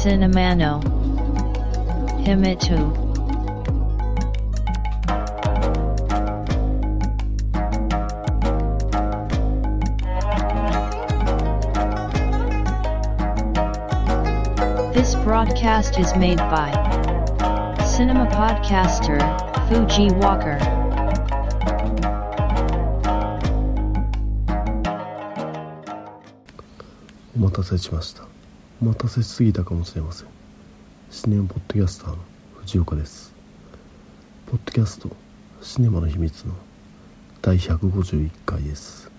Cinemano Himitu This broadcast is made by Cinema Podcaster Fuji Walker. お待たせしました お待たせしすぎたかもしれません。シネマポッドキャスターの藤岡です。ポッドキャストシネマの秘密の第151回です。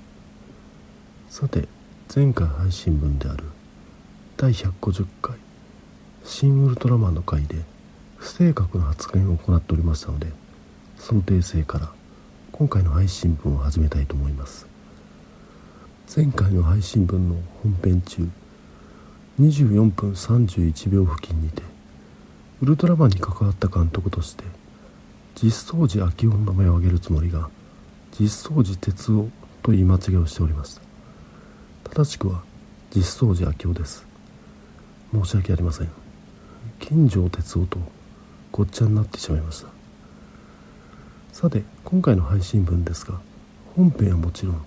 さて前回配信分である第150回新ウルトラマンの回で不正確な発言を行っておりましたのでその訂正から今回の配信分を始めたいと思います。前回の配信分の本編中24分31秒付近にてウルトラマンに関わった監督として実相寺昭夫の名前を挙げるつもりが実相寺哲夫と言い間違いをしておりました正しくは実相寺昭夫です。申し訳ありません。金城哲夫とごっちゃになってしまいました。さて今回の配信分ですが本編はもちろん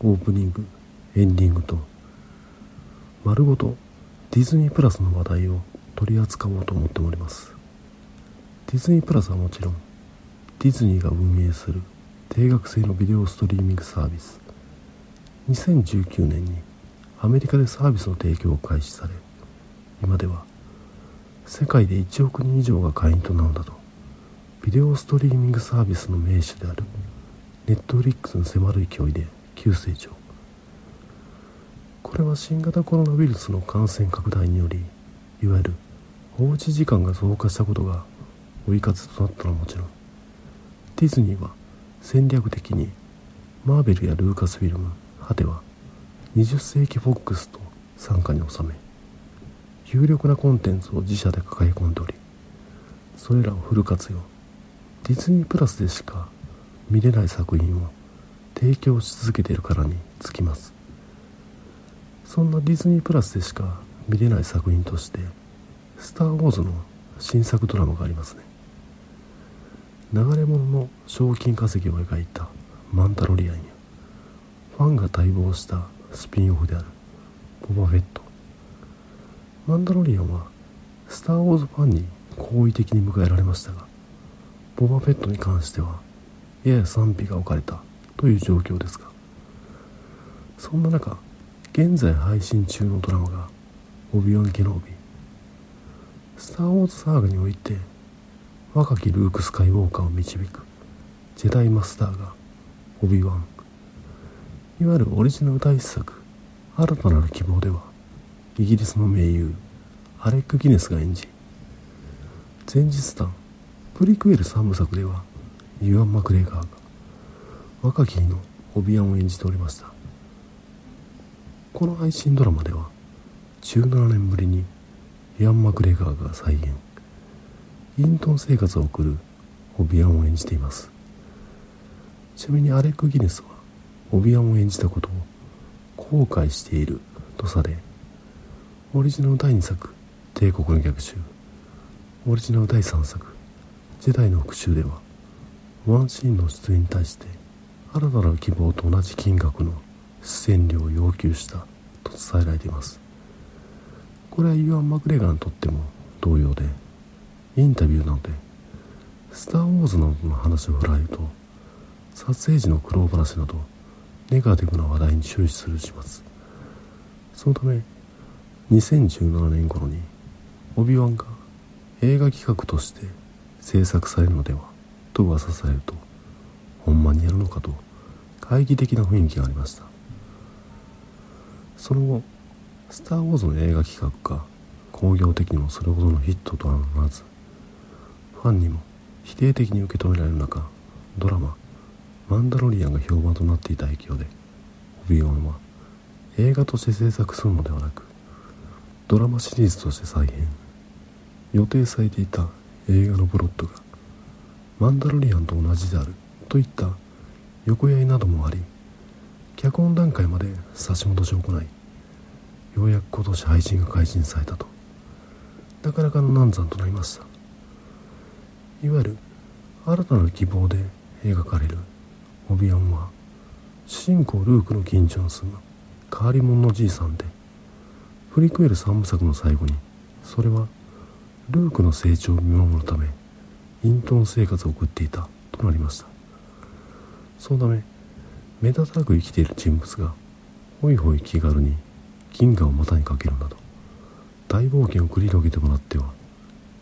オープニングエンディングと丸ごとディズニープラスの話題を取り扱おうと思っております。ディズニープラスはもちろんディズニーが運営する定額制のビデオストリーミングサービス。2019年にアメリカでサービスの提供を開始され今では世界で1億人以上が会員となるなどビデオストリーミングサービスの名手であるネットフリックスに迫る勢いで急成長。これは新型コロナウイルスの感染拡大によりいわゆるおうち時間が増加したことが追い風となったのはもちろんディズニーは戦略的にマーベルやルーカスフィルム果ては20世紀フォックスと傘下に収め有力なコンテンツを自社で抱え込んでおりそれらをフル活用。ディズニープラスでしか見れない作品を提供し続けているからにつきます。そんなディズニープラスでしか見れない作品として「スター・ウォーズ」の新作ドラマがありますね。流れ物の賞金稼ぎを描いた「マンタロリアン」やファンが待望したスピンオフである「ボバフェット」マンダロリアンはスター・ウォーズファンに好意的に迎えられましたがボバフェットに関してはやや賛否が置かれたという状況ですがそんな中現在配信中のドラマが「オビワン・ケノービ」スター・ウォーズサーガにおいて若きルーク・スカイウォーカーを導くジェダイマスターがオビワン。いわゆるオリジナル第一作新たなる希望ではイギリスの名優アレック・ギネスが演じ前日談プリクエル3部作ではユアン・マクレーガーが若き日のオビアンを演じておりました。この配信ドラマでは17年ぶりにイアン・マクレガーが再現。イントン生活を送るオビアンを演じています。ちなみにアレック・ギネスはオビアンを演じたことを後悔しているとされオリジナル第2作「帝国の逆襲」オリジナル第3作「ジェダイの復讐」ではワンシーンの出演に対して新たな希望と同じ金額の出演料を要求したと伝えられています。これはユアン・マクレガーにとっても同様でインタビューなので「スター・ウォーズ」などの話を振られると撮影時の苦労話などネガティブな話題に終始する始末。そのため2017年頃にオビワンが映画企画として制作されるのではと噂されるとほんまにやるのかと懐疑的な雰囲気がありました。その後「スター・ウォーズ」の映画企画が興行的にもそれほどのヒットとはならずファンにも否定的に受け止められる中ドラマ「マンダロリアン」が評判となっていた影響でオビワンは映画として制作するのではなくドラマシリーズとして再編。予定されていた映画のプロットが「マンダロリアン」と同じであるといった横やりなどもあり脚本段階まで差し戻しを行いようやく今年配信が開始されたと。なかなかの難産となりました。いわゆる新たな希望で描かれるオビアンは主人公ルークの近所に住む変わり者のじいさんでプリクエル3部作の最後にそれはルークの成長を見守るため隠遁生活を送っていたとなりました。そのため目立たなく生きている人物がホイホイ気軽に銀河を股にかけるなど大冒険を繰り広げてもらっては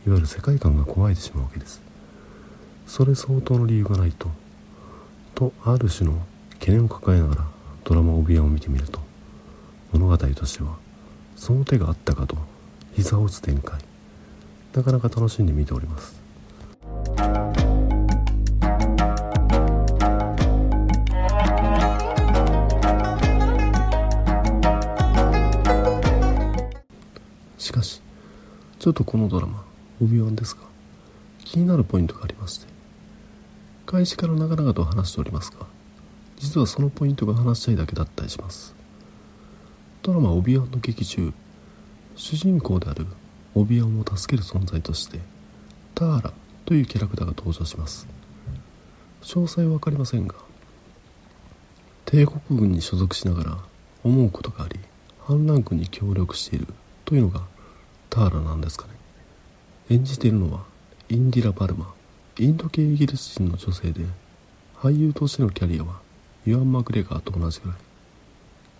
いわゆる世界観が壊れてしまうわけです。それ相当の理由がないととある種の懸念を抱えながらドラマ「オビアン」を見てみると物語としてはその手があったかと膝を打つ展開なかなか楽しんで見ております。ちょっとこのドラマ「オビワン」ですが気になるポイントがありまして。開始から長々と話しておりますが実はそのポイントが話したいだけだったりします。ドラマ「オビワン」の劇中主人公であるオビアンを助ける存在としてターラというキャラクターが登場します。詳細は分かりませんが帝国軍に所属しながら思うことがあり反乱軍に協力しているというのがターラなんですかね。演じているのはインディラ・バルマ。インド系イギリス人の女性で俳優としてのキャリアはユアン・マグレガーと同じぐらい。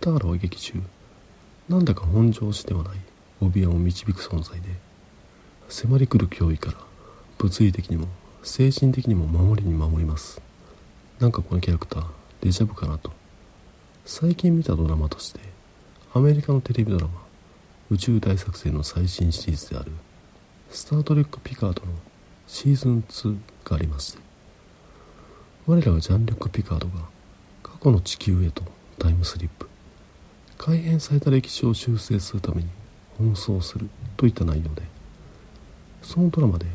ターラは劇中なんだか本調子ではないオビアンを導く存在で迫り来る脅威から物理的にも精神的にも守りに守ります。なんかこのキャラクターデジャブかなと。最近見たドラマとしてアメリカのテレビドラマ宇宙大作戦の最新シリーズである「スター・トレック・ピカード」のシーズン2がありまして我らがジャン・リュック・ピカードが過去の地球へとタイムスリップ。改変された歴史を修正するために奔走するといった内容でそのドラマで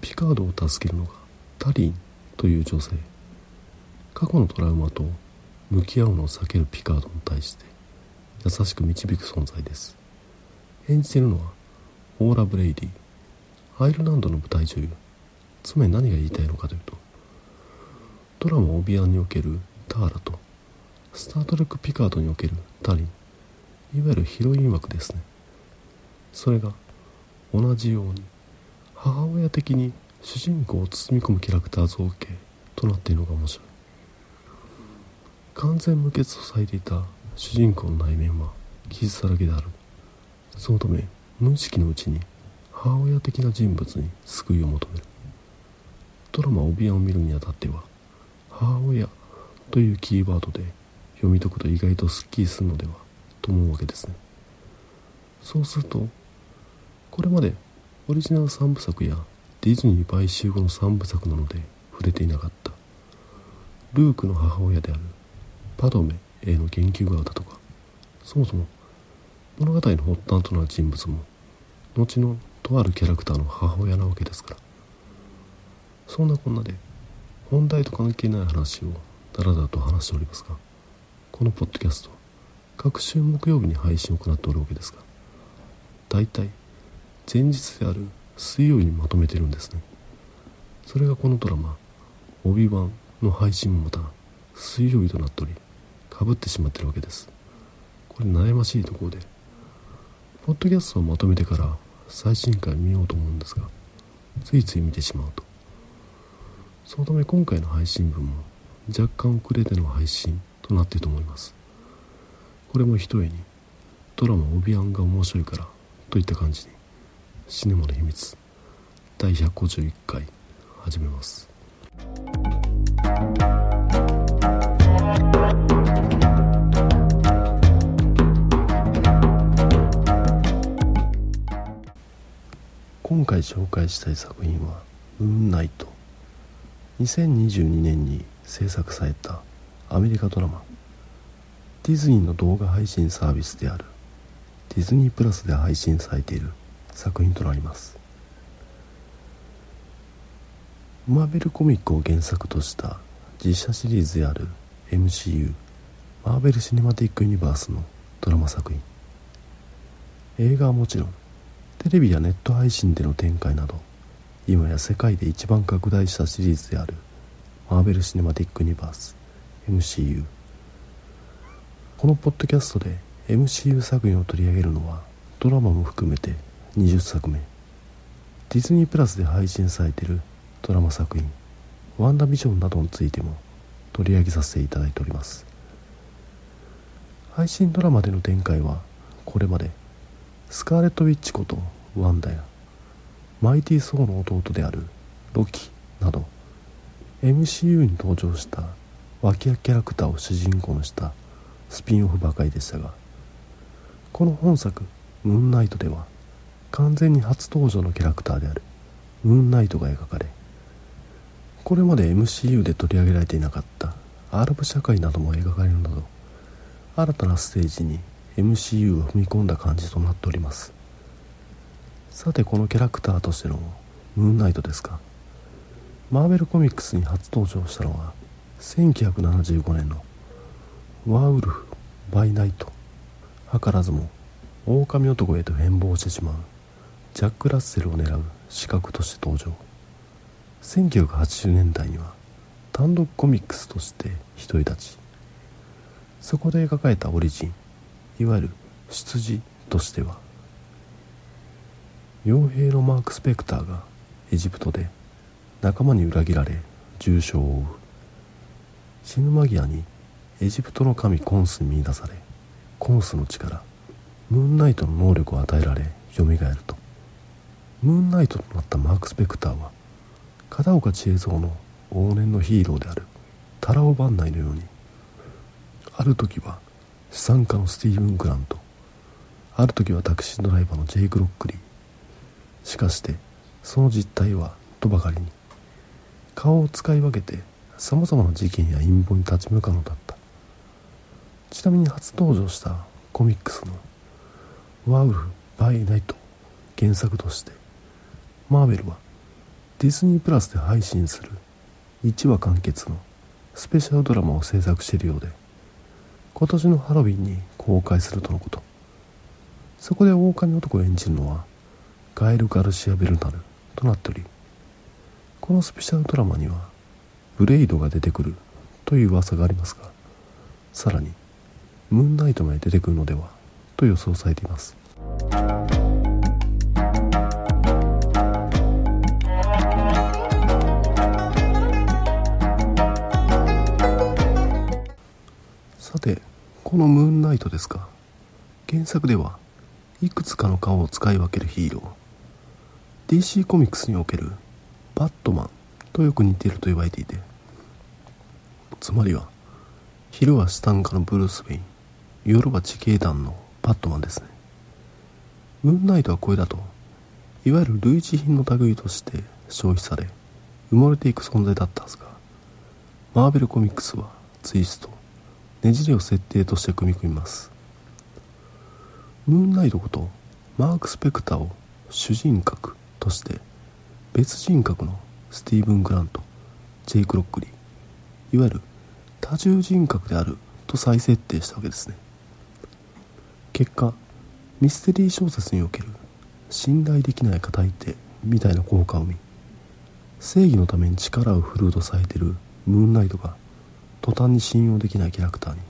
ピカードを助けるのがタリンという女性。過去のトラウマと向き合うのを避けるピカードに対して優しく導く存在です。演じているのはオーラ・ブレイディ。アイルランドの舞台女優。つまり何が言いたいのかというとドラマ「オビ＝ワン」におけるターラとスター・トレック・ピカードにおけるタリン。いわゆるヒロイン枠ですね。それが同じように母親的に主人公を包み込むキャラクター造形となっているのが面白い。完全無欠とされていた主人公の内面は傷だらけである。そのため無意識のうちに母親的な人物に救いを求める。ドラマ「オビアン」を見るにあたっては母親というキーワードで読み解くと意外とスッキリするのではと思うわけですね。そうするとこれまでオリジナル3部作やディズニー買収後の3部作なので触れていなかった。ルークの母親であるパドメへの言及があったとかそもそも物語の発端となる人物も後のとあるキャラクターの母親なわけですから。そんなこんなで本題と関係ない話をだらだらと話しておりますがこのポッドキャスト各週木曜日に配信を行っておるわけですが大体前日である水曜日にまとめてるんですね。それがこのドラマ「オビワン」の配信もまた水曜日となっておりかぶってしまってるわけです。これ悩ましいところでポッドキャストをまとめてから最新回見ようと思うんですがついつい見てしまうと。そのため今回の配信分も若干遅れての配信となっていると思います。これもひとえにドラマ「オビアン」が面白いからといった感じにシネマの秘密第151回始めます。今回紹介したい作品は「ムーンナイト」2022年に制作されたアメリカドラマ。ディズニーの動画配信サービスであるディズニープラスで配信されている作品となります。マーベルコミックを原作とした実写シリーズである MCU マーベル・シネマティック・ユニバースのドラマ作品。映画はもちろんテレビやネット配信での展開など今や世界で一番拡大したシリーズであるマーベル・シネマティック・ユニバース MCU このポッドキャストで MCU 作品を取り上げるのはドラマも含めて20作目。ディズニープラスで配信されているドラマ作品「ワンダビジョン」などについても取り上げさせていただいております。配信ドラマでの展開はこれまでスカーレット・ウィッチことワンダやマイティー・ソーの弟であるロキなど MCU に登場した脇役キャラクターを主人公にしたスピンオフばかりでしたがこの本作「ムーンナイト」では完全に初登場のキャラクターであるムーンナイトが描かれこれまで MCU で取り上げられていなかったアラブ社会なども描かれるなど新たなステージに MCU を踏み込んだ感じとなっております。さてこのキャラクターとしてのムーンナイトですか。マーベルコミックスに初登場したのは1975年のワーウルフ・バイナイト。図らずも狼男へと変貌してしまうジャック・ラッセルを狙う資格として登場。1980年代には単独コミックスとして独り立ち。そこで描かれたオリジンいわゆる出自としては傭兵のマーク・スペクターがエジプトで仲間に裏切られ重傷を負う。死ぬ間際にエジプトの神コンスに見出されコンスの力ムーンナイトの能力を与えられ蘇ると。ムーンナイトとなったマーク・スペクターは片岡千恵蔵の往年のヒーローであるタラオ番内のようにある時は資産家のスティーブン・グラント。ある時はタクシードライバーのジェイク・ロックリー。しかしてその実態はとばかりに。顔を使い分けてさまざまな事件や陰謀に立ち向かうのだった。ちなみに初登場したコミックスの「ワウル・バイ・ナイト」原作としてマーベルはディズニープラスで配信する1話完結のスペシャルドラマを制作しているようで今年のハロウィンに公開するとのこと。そこで狼男を演じるのはガエル・ガルシア・ベルナルとなっておりこのスペシャルドラマにはブレイドが出てくるという噂がありますがさらにムーンナイトまで出てくるのではと予想されています。このムーンナイトですが原作ではいくつかの顔を使い分けるヒーロー。DC コミックスにおけるバットマンとよく似ていると言われていてつまりは昼はスタンカのブルース・ウェイン夜は地形団のバットマンですね。ムーンナイトはこれだといわゆる類似品の類として消費され埋もれていく存在だったはずがマーベルコミックスはツイストねじれを設定として組み込みます。ムーンナイトことマーク・スペクターを主人格として別人格のスティーブン・グラントジェイク・ロックリーいわゆる多重人格であると再設定したわけですね。結果ミステリー小説における信頼できない語り手みたいな効果を生み正義のために力を振るうとされているムーンナイトが途端に信用できないキャラクターに。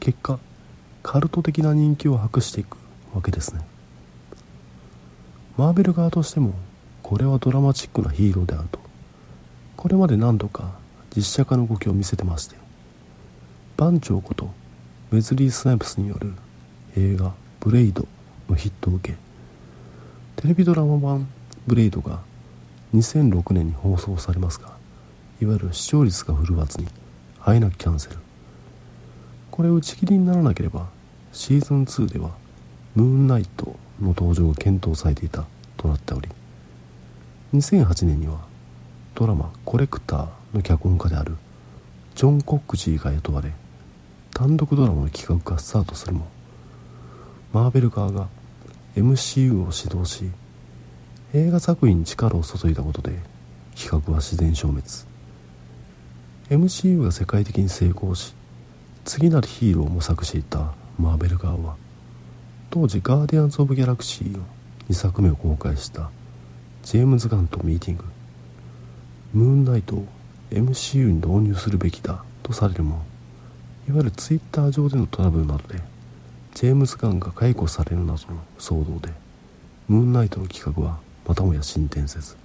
結果カルト的な人気を博していくわけですね。マーベル側としてもこれはドラマチックなヒーローであると。これまで何度か実写化の動きを見せてまして。番長ことウェズリー・スナイプスによる映画「ブレイド」のヒットを受けテレビドラマ版「ブレイド」が2006年に放送されますがいわゆる視聴率が振るわずに。あえなくキャンセル。これを打ち切りにならなければシーズン2ではムーンナイトの登場が検討されていたとなっており2008年にはドラマ「コレクター」の脚本家であるジョン・コックジーが雇われ単独ドラマの企画がスタートするもマーベル側が MCU を指導し映画作品に力を注いだことで企画は自然消滅。MCU が世界的に成功し次なるヒーローを模索していたマーベル側は当時ガーディアンズ・オブ・ギャラクシーを2作目を公開したジェームズ・ガンとミーティング。ムーンナイトを MCU に導入するべきだとされるもいわゆるツイッター上でのトラブルなどでジェームズ・ガンが解雇されるなどの騒動でムーンナイトの企画はまたもや進展せず。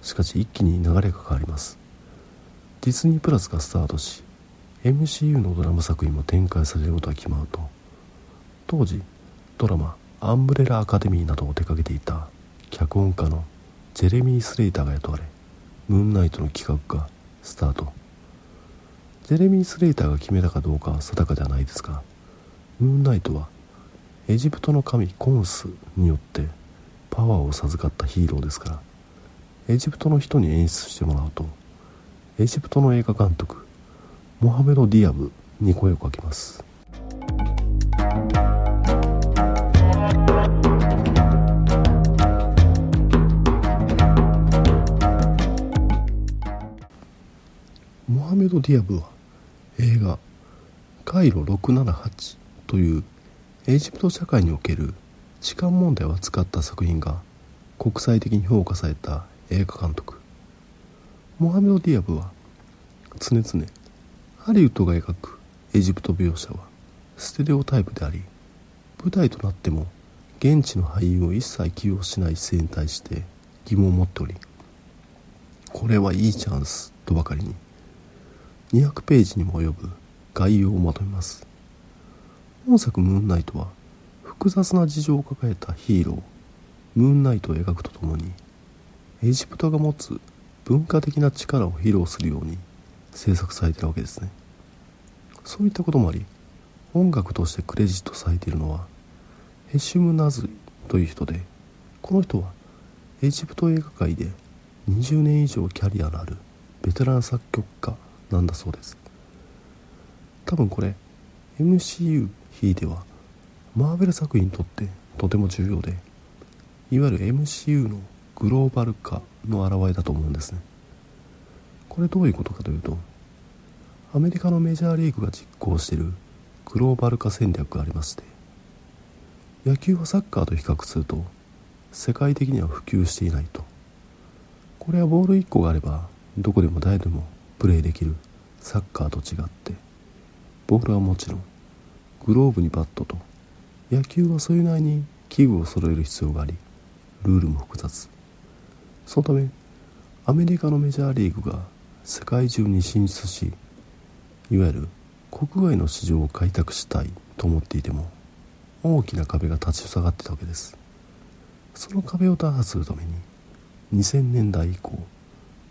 しかし一気に流れが変わります。ディズニープラスがスタートし MCU のドラマ作品も展開されることが決まると当時ドラマ「アンブレラ・アカデミー」などを手掛けていた脚本家のジェレミー・スレイターが雇われムーンナイトの企画がスタート。ジェレミー・スレイターが決めたかどうかは定かではないですがムーンナイトはエジプトの神コンスによってパワーを授かったヒーローですからエジプトの人に演出してもらうとエジプトの映画監督モハメド・ディアブに声をかけます。モハメド・ディアブは映画「カイロ678」というエジプト社会における痴漢問題を扱った作品が国際的に評価された映画監督。モハメド・ディアブは常々ハリウッドが描くエジプト描写はステレオタイプであり舞台となっても現地の俳優を一切起用しない姿勢に対して疑問を持っておりこれはいいチャンスとばかりに200ページにも及ぶ概要をまとめます。本作「ムーンナイト」は複雑な事情を抱えたヒーロームーンナイトを描くとともにエジプトが持つ文化的な力を披露するように制作されているわけですね。そういったこともあり音楽としてクレジットされているのはヘシュム・ナズリという人でこの人はエジプト映画界で20年以上キャリアのあるベテラン作曲家なんだそうです。多分これ MCU ひいてはマーベル作品にとってとても重要でいわゆる MCU のグローバル化の表れだと思うんですね。これどういうことかというとアメリカのメジャーリーグが実行しているグローバル化戦略がありまして野球はサッカーと比較すると世界的には普及していないと。これはボール1個があればどこでも誰でもプレーできるサッカーと違ってボールはもちろんグローブにバットと野球はそれなりに器具を揃える必要がありルールも複雑。そのためアメリカのメジャーリーグが世界中に進出しいわゆる国外の市場を開拓したいと思っていても大きな壁が立ち塞がってたわけです。その壁を打破するために2000年代以降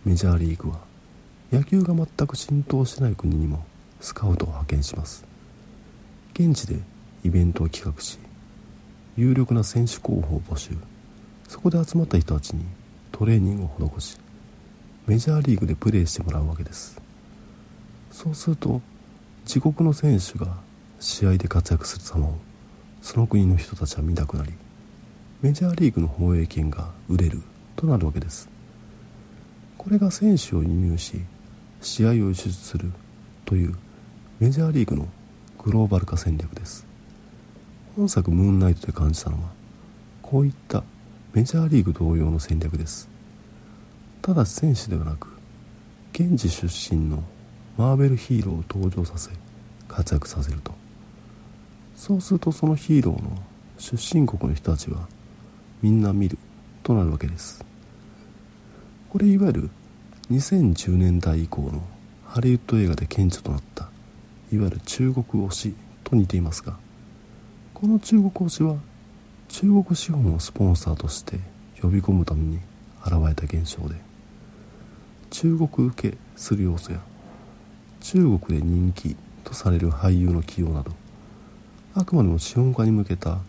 メジャーリーグは野球が全く浸透してない国にもスカウトを派遣します。現地でイベントを企画し有力な選手候補を募集。そこで集まった人たちにトレーニングを施しメジャーリーグでプレーしてもらうわけです。そうすると自国の選手が試合で活躍する様をその国の人たちは見たくなりメジャーリーグの放映権が売れるとなるわけです。これが選手を輸入し試合を輸出するというメジャーリーグのグローバル化戦略です。本作「ムーンナイト」で感じたのはこういったメジャーリーグ同様の戦略です。ただ選手ではなく現地出身のマーベルヒーローを登場させ活躍させると。そうするとそのヒーローの出身国の人たちはみんな見るとなるわけです。これいわゆる2010年代以降のハリウッド映画で顕著となったいわゆる中国推しと似ていますがこの中国推しは中国資本をスポンサーとして呼び込むために現れた現象で中国受けする要素や中国で人気とされる俳優の起用などあくまでも資本家に向けた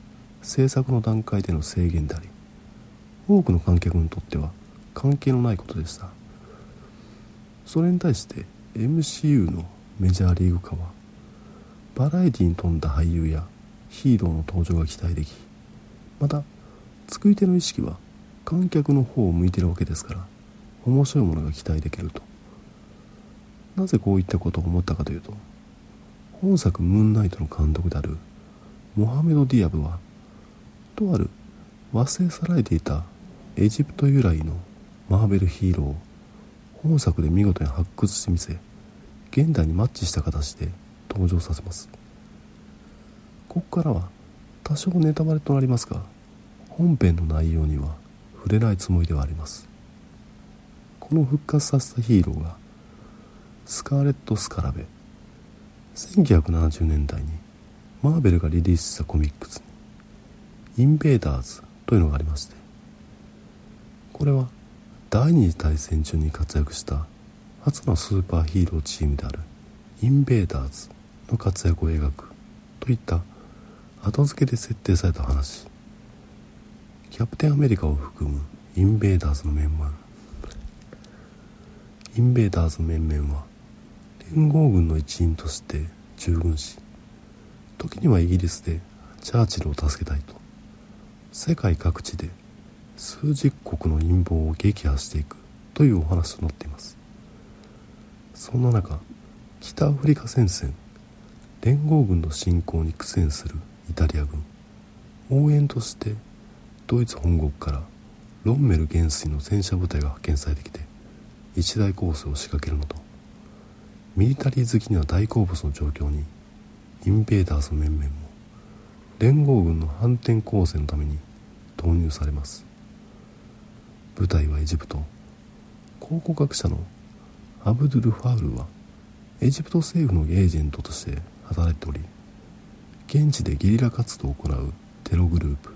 制作の段階での制限であり多くの観客にとっては関係のないことでした。それに対して MCU のメジャーリーグ化はバラエティに富んだ俳優やヒーローの登場が期待できまた作り手の意識は観客の方を向いているわけですから面白いものが期待できると。なぜこういったことを思ったかというと本作「ムーンナイト」の監督であるモハメド・ディアブはとある忘れ去られていたエジプト由来のマーベルヒーローを本作で見事に発掘してみせ現代にマッチした形で登場させます。ここからは多少ネタバレとなりますが本編の内容には触れないつもりではあります。この復活させたヒーローがスカーレット・スカラベ1970年代にマーベルがリリースしたコミックスにインベーダーズというのがありましてこれは第二次大戦中に活躍した初のスーパーヒーローチームであるインベーダーズの活躍を描くといった後付けで設定された話キャプテンアメリカを含むインベーダーズの面々インベーダーズ面々は連合軍の一員として従軍し時にはイギリスでチャーチルを助けたいと世界各地で数十国の陰謀を撃破していくというお話となっています。そんな中北アフリカ戦線連合軍の侵攻に苦戦するイタリア軍応援としてドイツ本国からロンメル元帥の戦車部隊が派遣されてきて一大攻勢を仕掛けるのとミリタリー好きには大好物の状況にインベーダーズの面々も連合軍の反転攻勢のために投入されます。舞台はエジプト。考古学者のアブドゥル・ファウルはエジプト政府のエージェントとして働いており現地でゲリラ活動を行うテログループ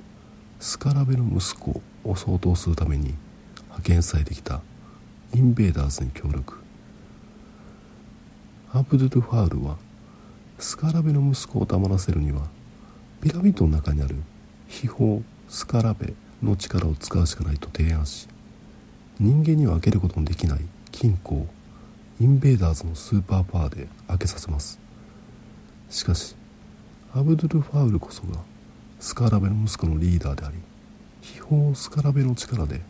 スカラベの息子を掃討するために派遣されてきたインベーダーズに協力。アブドゥル・ファウルはスカラベの息子を黙らせるにはピラミッドの中にある秘宝スカラベの力を使うしかないと提案し人間には開けることのできない金庫をインベーダーズのスーパーパワーで開けさせます。しかしアブドゥル・ファウルこそがスカラベの息子のリーダーであり秘宝スカラベの力で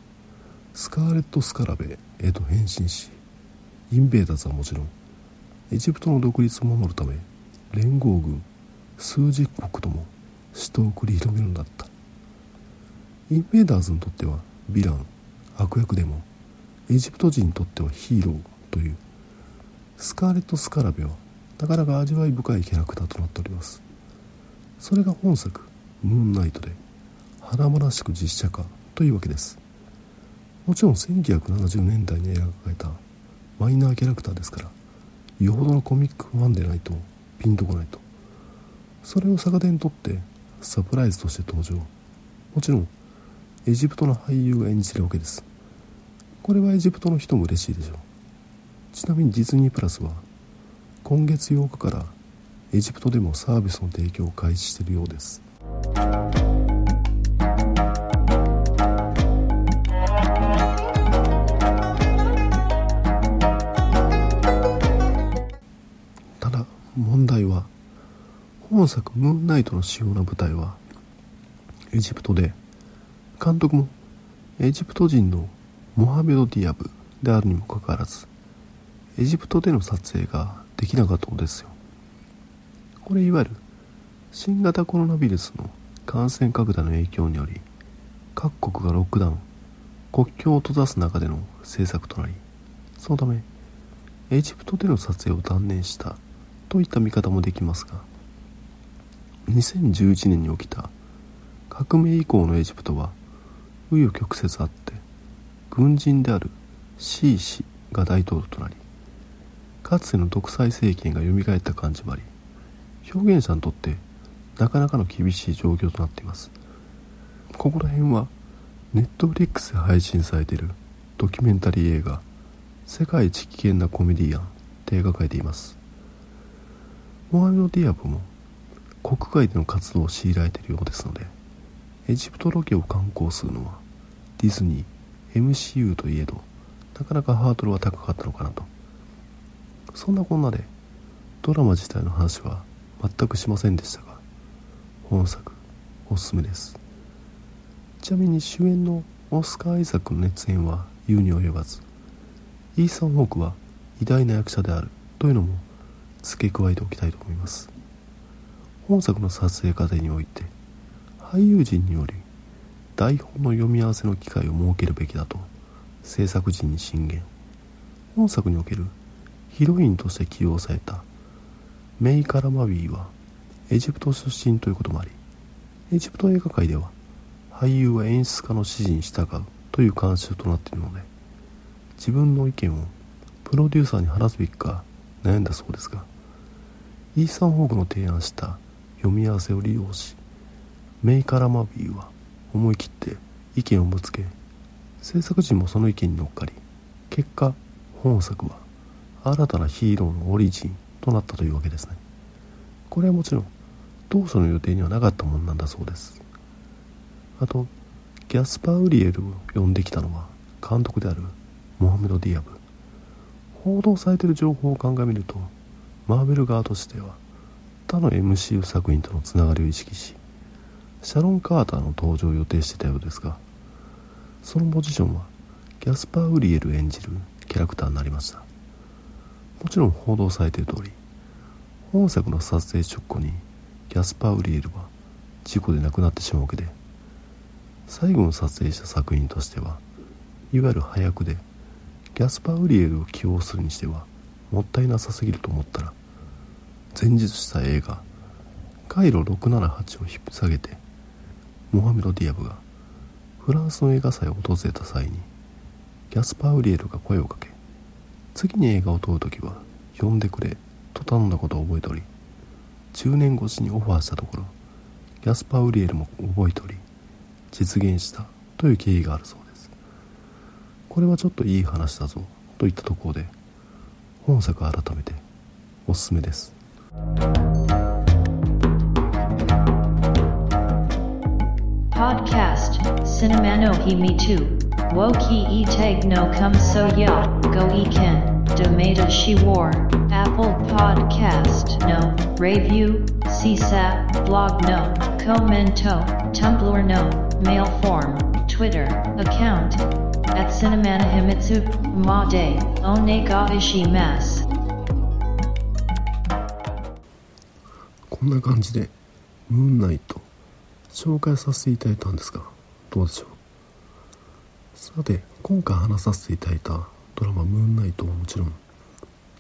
スカーレット・スカラベへと変身しインベーダーズはもちろんエジプトの独立を守るため連合軍数十国とも死闘を繰り広げるのだった。インベーダーズにとってはヴィラン悪役でもエジプト人にとってはヒーローというスカーレット・スカラベはなかなか味わい深いキャラクターとなっております。それが本作「ムーンナイト」で華々しく実写化というわけです。もちろん1970年代に描かれたマイナーキャラクターですからよほどのコミックファンでないとピンとこないと。それを逆手にとってサプライズとして登場。もちろんエジプトの俳優が演じてるわけです。これはエジプトの人も嬉しいでしょう。ちなみにディズニープラスは今月8日からエジプトでもサービスの提供を開始しているようです。本作「ムーンナイト」の主要な舞台はエジプトで監督もエジプト人のモハメド・ディアブであるにもかかわらずエジプトでの撮影ができなかったのですよ。これいわゆる新型コロナウイルスの感染拡大の影響により各国がロックダウン国境を閉ざす中での制作となりそのためエジプトでの撮影を断念したといった見方もできますが2011年に起きた革命以降のエジプトは紆余曲折あって軍人であるシー氏が大統領となりかつての独裁政権が蘇った感じもあり表現者にとってなかなかの厳しい状況となっています。ここら辺はネットフリックスで配信されているドキュメンタリー映画「世界一危険なコメディアン」で描かれています。モハメド・ディアブも国外での活動を強いられているようですのでエジプトロケを敢行するのはディズニー MCU といえどなかなかハードルは高かったのかなと。そんなこんなでドラマ自体の話は全くしませんでしたが本作おすすめです。ちなみに主演のオスカー・アイザックの熱演は言うに及ばずイーサン・ホークは偉大な役者であるというのも付け加えておきたいと思います。本作の撮影過程において俳優陣により台本の読み合わせの機会を設けるべきだと制作陣に進言。本作におけるヒロインとして起用されたメイ・カラマビーはエジプト出身ということもありエジプト映画界では俳優は演出家の指示に従うという慣習となっているので自分の意見をプロデューサーに話すべきか悩んだそうですがイーサン・ホークの提案した読み合わせを利用しメイ・カラマビーは思い切って意見をぶつけ制作陣もその意見に乗っかり結果本作は新たなヒーローのオリジンとなったというわけですね。これはもちろん当初の予定にはなかったものなんだそうです。あとギャスパー・ウリエルを呼んできたのは監督であるモハメド・ディアブ。報道されている情報を鑑みるとマーベル側としては他の MCU 作品とのつながりを意識しシャロン・カーターの登場を予定していたようですがそのポジションはギャスパー・ウリエル演じるキャラクターになりました。もちろん報道されている通り本作の撮影直後にギャスパー・ウリエルは事故で亡くなってしまうわけで最後の撮影した作品としてはいわゆる端役でギャスパー・ウリエルを起用するにしてはもったいなさすぎると思ったら前述した映画「カイロ678」を引っ提げてモハメド・ディアブがフランスの映画祭を訪れた際にギャスパー・ウリエルが声をかけ次に映画を撮るときは呼んでくれと頼んだことを覚えており10年越しにオファーしたところギャスパー・ウリエルも覚えており実現したという経緯があるそうです。これはちょっといい話だぞといったところで本作改めておすすめです。Podcast Cinemano He Me Too. Woki E Tag No Come So Ya Go E Ken. Domata She War Apple Podcast No. Review CSAT Blog No. Commento Tumblr No. Mail Form Twitter Account At Cinemana Himitsu Made Onega こんな感じでムーンナイト紹介させていただいたんですがどうでしょう？さて今回話させていただいたドラマ「ムーンナイト」はもちろん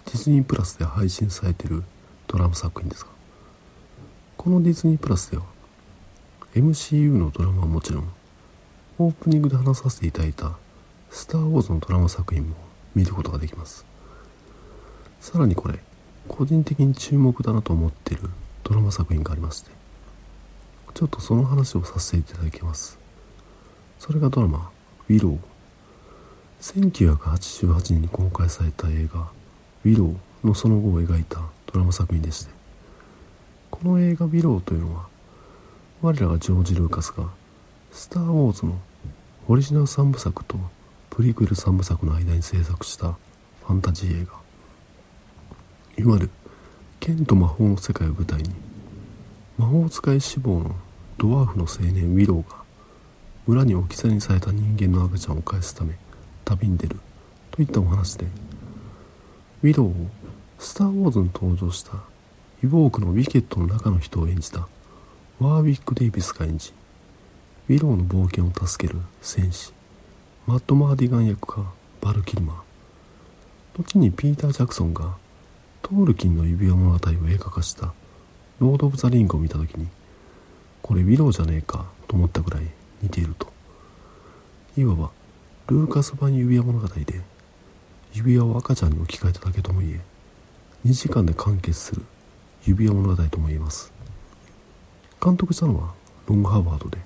ディズニープラスで配信されているドラマ作品ですがこのディズニープラスでは MCU のドラマはもちろんオープニングで話させていただいた「スター・ウォーズ」のドラマ作品も見ることができます。さらにこれ個人的に注目だなと思っているドラマ作品がありましてちょっとその話をさせていただきます。それがドラマ「ウィロー」1988年に公開された映画「ウィロー」のその後を描いたドラマ作品でしてこの映画「ウィロー」というのは我らがジョージ・ルーカスが「スター・ウォーズ」のオリジナル3部作とプリクエル3部作の間に制作したファンタジー映画。いわゆる剣と魔法の世界を舞台に魔法使い志望のドワーフの青年ウィローが村に置き去りにされた人間の赤ちゃんを返すため旅に出るといったお話でウィローをスター・ウォーズに登場したイボークのウィケットの中の人を演じたワーウィック・デイビスが演じウィローの冒険を助ける戦士マッド・マーディガン役がバル・キルマー。後にピーター・ジャクソンがトールキンの指輪物語を映画化した。ロード・オブ・ザ・リングを見た時にこれウィローじゃねえかと思ったぐらい似ていると。いわばルーカス版指輪物語で指輪を赤ちゃんに置き換えただけとも言え2時間で完結する指輪物語とも言えます。監督したのはロングハーバードで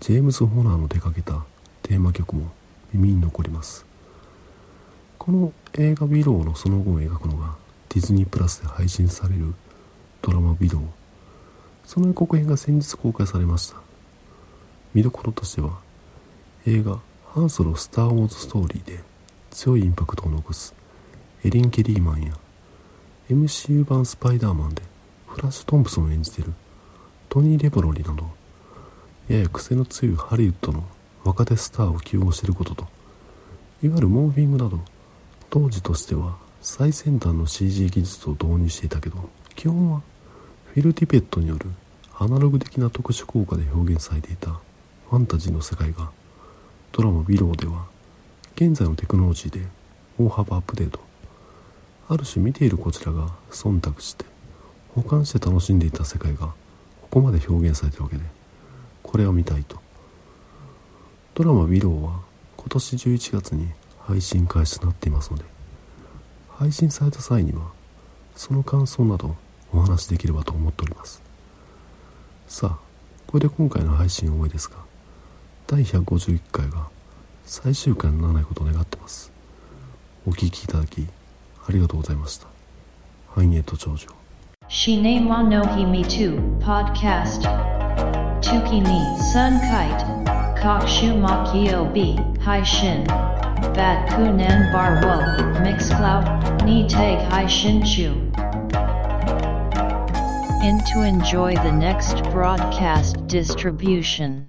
ジェームズ・ホナーの出かけたテーマ曲も耳に残ります。この映画「ビロー」のその後を描くのがディズニープラスで配信されるドラマ「ビロー」その予告編が先日公開されました。見どころとしては映画「ハンソロスター・ウォーズ・ストーリー」で強いインパクトを残すエリン・ケリーマンや MCU 版スパイダーマンでフラッシュ・トンプソンを演じているトニー・レブロリなどやや癖の強いハリウッドの若手スターを起用していることといわゆるモーフィングなど当時としては最先端の CG 技術を導入していたけど基本はフィル・ティペットによるアナログ的な特殊効果で表現されていたファンタジーの世界がドラマ「ビロー」では現在のテクノロジーで大幅アップデート。ある種見ているこちらが忖度して保管して楽しんでいた世界がここまで表現されてるわけでこれを見たいと。ドラマ「ビロー」は今年11月に配信開始となっていますので配信された際にはその感想などお話しできればと思っておりますさあこれで今回の配信終わりですが第151回が最終回にならないことを願ってますお聴きいただきありがとうございました繁栄と長寿 Shine wa no himi tu podcast. Tuki ni sun kite. Kokshu makio b hai shin. Bat kunan bar wo mixcloud ni tag hai shin chu. In to enjoy the next broadcast distribution.